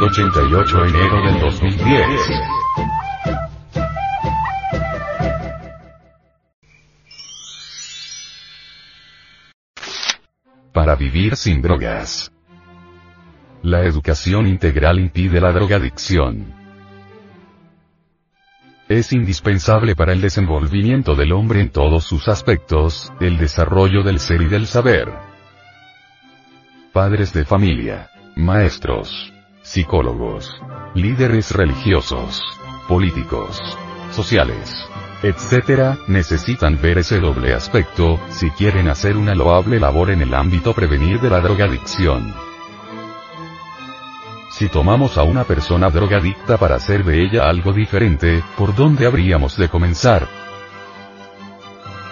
edición 188 enero del 2010. Para vivir sin drogas. La educación integral impide la drogadicción. Es indispensable para el desenvolvimiento del hombre en todos sus aspectos, el desarrollo del ser y del saber. Padres de familia, maestros, psicólogos, líderes religiosos, políticos, sociales, etc., necesitan ver ese doble aspecto, si quieren hacer una loable labor en el ámbito prevenir de la drogadicción. Si tomamos a una persona drogadicta para hacer de ella algo diferente, ¿por dónde habríamos de comenzar?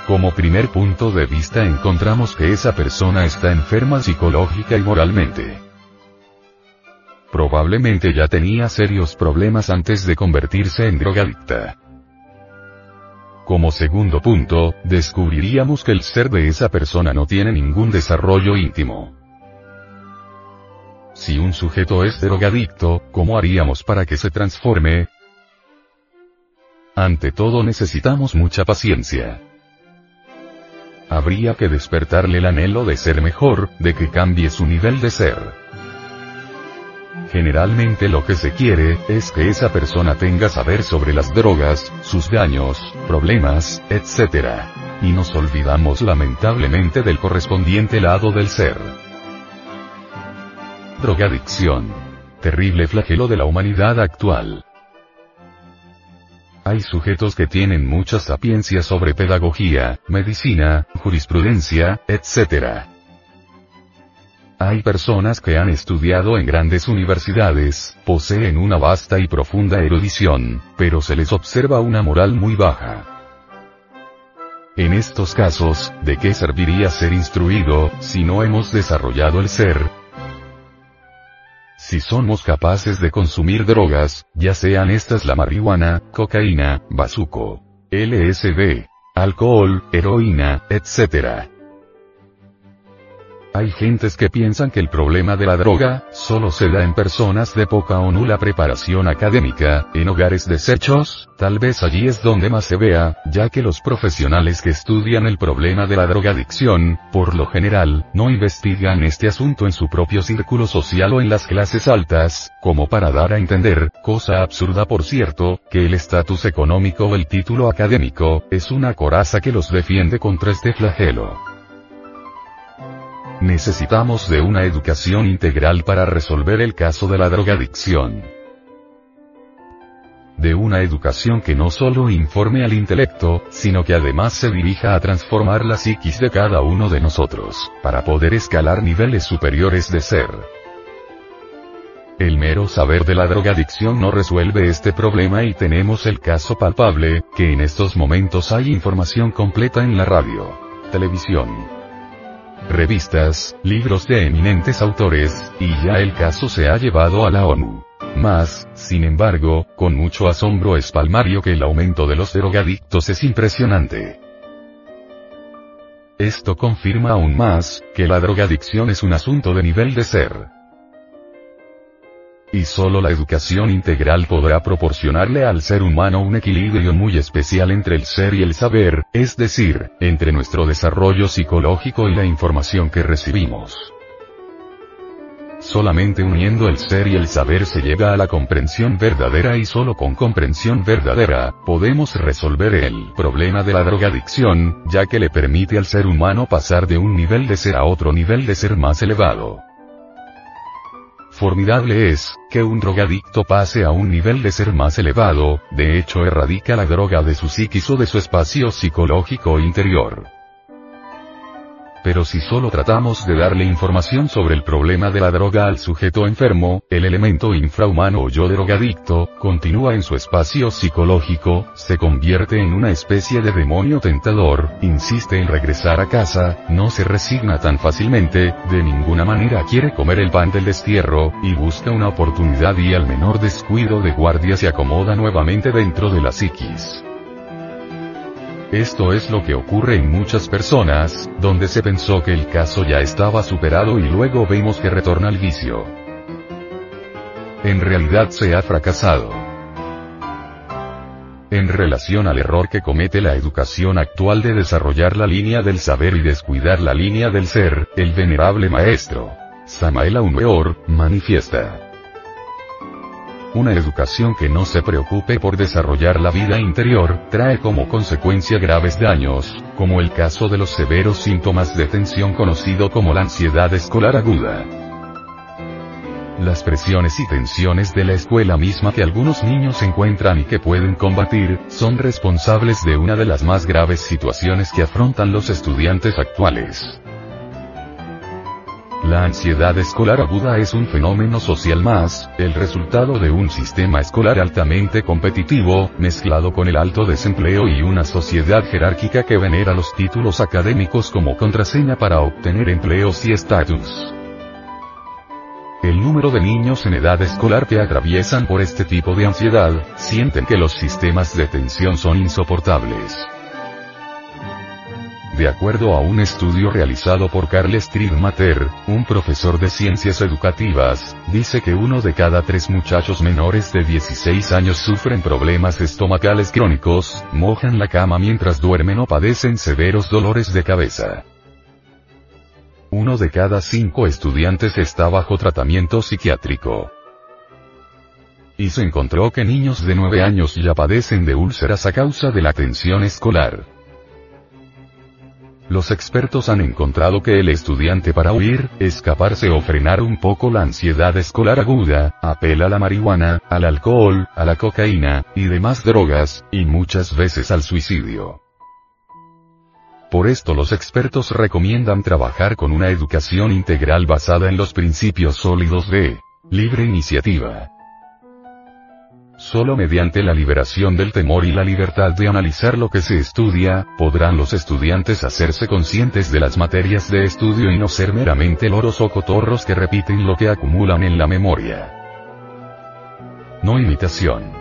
Como primer punto de vista encontramos que esa persona está enferma psicológica y moralmente. Probablemente ya tenía serios problemas antes de convertirse en drogadicta. Como segundo punto, descubriríamos que el ser de esa persona no tiene ningún desarrollo íntimo. Si un sujeto es drogadicto, ¿cómo haríamos para que se transforme? Ante todo necesitamos mucha paciencia. Habría que despertarle el anhelo de ser mejor, de que cambie su nivel de ser. Generalmente lo que se quiere, es que esa persona tenga saber sobre las drogas, sus daños, problemas, etc. Y nos olvidamos lamentablemente del correspondiente lado del ser. Drogadicción. Terrible flagelo de la humanidad actual. Hay sujetos que tienen mucha sapiencia sobre pedagogía, medicina, jurisprudencia, etc. Hay personas que han estudiado en grandes universidades, poseen una vasta y profunda erudición, pero se les observa una moral muy baja. En estos casos, ¿de qué serviría ser instruido, si no hemos desarrollado el ser, si somos capaces de consumir drogas, ya sean estas la marihuana, cocaína, bazuco, LSD, alcohol, heroína, etc. Hay gentes que piensan que el problema de la droga, solo se da en personas de poca o nula preparación académica, en hogares deshechos, tal vez allí es donde más se vea, ya que los profesionales que estudian el problema de la drogadicción, por lo general, no investigan este asunto en su propio círculo social o en las clases altas, como para dar a entender, cosa absurda por cierto, que el estatus económico o el título académico, es una coraza que los defiende contra este flagelo. Necesitamos de una educación integral para resolver el caso de la drogadicción. De una educación que no solo informe al intelecto, sino que además se dirija a transformar la psiquis de cada uno de nosotros, para poder escalar niveles superiores de ser. El mero saber de la drogadicción no resuelve este problema y tenemos el caso palpable, que en estos momentos hay información completa en la radio, televisión, revistas, libros de eminentes autores, y ya el caso se ha llevado a la ONU. Más, sin embargo, con mucho asombro es palmario que el aumento de los drogadictos es impresionante. Esto confirma aún más, que la drogadicción es un asunto de nivel de ser. Solo la educación integral podrá proporcionarle al ser humano un equilibrio muy especial entre el ser y el saber, es decir, entre nuestro desarrollo psicológico y la información que recibimos. Solamente uniendo el ser y el saber se llega a la comprensión verdadera y solo con comprensión verdadera, podemos resolver el problema de la drogadicción, ya que le permite al ser humano pasar de un nivel de ser a otro nivel de ser más elevado. Formidable es, que un drogadicto pase a un nivel de ser más elevado, de hecho erradica la droga de su psiquis o de su espacio psicológico interior. Pero si solo tratamos de darle información sobre el problema de la droga al sujeto enfermo, el elemento infrahumano o yo drogadicto, continúa en su espacio psicológico, se convierte en una especie de demonio tentador, insiste en regresar a casa, no se resigna tan fácilmente, de ninguna manera quiere comer el pan del destierro, y busca una oportunidad y al menor descuido de guardia se acomoda nuevamente dentro de la psiquis. Esto es lo que ocurre en muchas personas, donde se pensó que el caso ya estaba superado y luego vemos que retorna al vicio. en realidad se ha fracasado. En relación al error que comete la educación actual de desarrollar la línea del saber y descuidar la línea del ser, el venerable maestro Samael Aumeor, manifiesta. Una educación que no se preocupe por desarrollar la vida interior, trae como consecuencia graves daños, como el caso de los severos síntomas de tensión conocido como la ansiedad escolar aguda. Las presiones y tensiones de la escuela misma que algunos niños encuentran y que pueden combatir, son responsables de una de las más graves situaciones que afrontan los estudiantes actuales. La ansiedad escolar aguda es un fenómeno social más, el resultado de un sistema escolar altamente competitivo, mezclado con el alto desempleo y una sociedad jerárquica que venera los títulos académicos como contraseña para obtener empleos y estatus. El número de niños en edad escolar que atraviesan por este tipo de ansiedad, sienten que los sistemas de tensión son insoportables. De acuerdo a un estudio realizado por Carl Striedmatter, un profesor de ciencias educativas, dice que uno de cada tres muchachos menores de 16 años sufren problemas estomacales crónicos, mojan la cama mientras duermen o padecen severos dolores de cabeza. Uno de cada cinco estudiantes está bajo tratamiento psiquiátrico. Y se encontró que niños de 9 años ya padecen de úlceras a causa de la tensión escolar. Los expertos han encontrado que el estudiante para huir, escaparse o frenar un poco la ansiedad escolar aguda, apela a la marihuana, al alcohol, a la cocaína, y demás drogas, y muchas veces al suicidio. Por esto los expertos recomiendan trabajar con una educación integral basada en los principios sólidos de libre iniciativa, Solo mediante la liberación del temor y la libertad de analizar lo que se estudia, podrán los estudiantes hacerse conscientes de las materias de estudio y no ser meramente loros o cotorros que repiten lo que acumulan en la memoria. No imitación.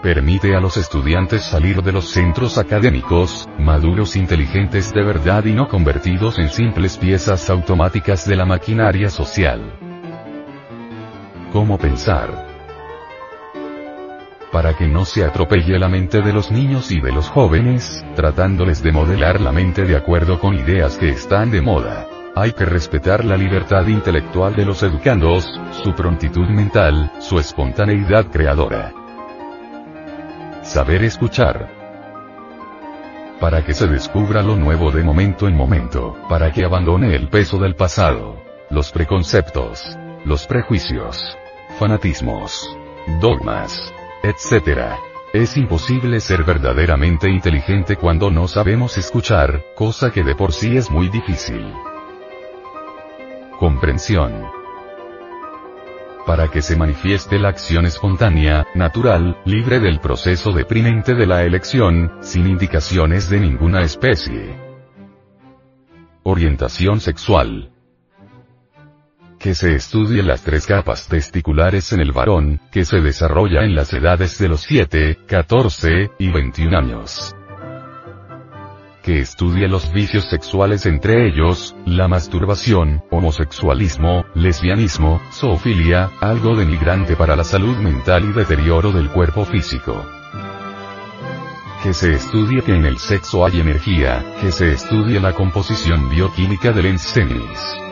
Permite a los estudiantes salir de los centros académicos, maduros inteligentes de verdad y no convertidos en simples piezas automáticas de la maquinaria social. ¿Cómo pensar? Para que no se atropelle la mente de los niños y de los jóvenes, tratándoles de modelar la mente de acuerdo con ideas que están de moda. Hay que respetar la libertad intelectual de los educandos, su prontitud mental, su espontaneidad creadora. Saber escuchar. Para que se descubra lo nuevo de momento en momento, para que abandone el peso del pasado, los preconceptos, los prejuicios, fanatismos, dogmas, etc. Es imposible ser verdaderamente inteligente cuando no sabemos escuchar, cosa que de por sí es muy difícil. Comprensión. Para que se manifieste la acción espontánea, natural, libre del proceso deprimente de la elección, sin indicaciones de ninguna especie. Orientación sexual que se estudie las tres capas testiculares en el varón, que se desarrolla en las edades de los 7, 14 y 21 años. Que estudie los vicios sexuales entre ellos, la masturbación, homosexualismo, lesbianismo, zoofilia, algo denigrante para la salud mental y deterioro del cuerpo físico que se estudie que en el sexo hay energía, que se estudie la composición bioquímica del ensenis.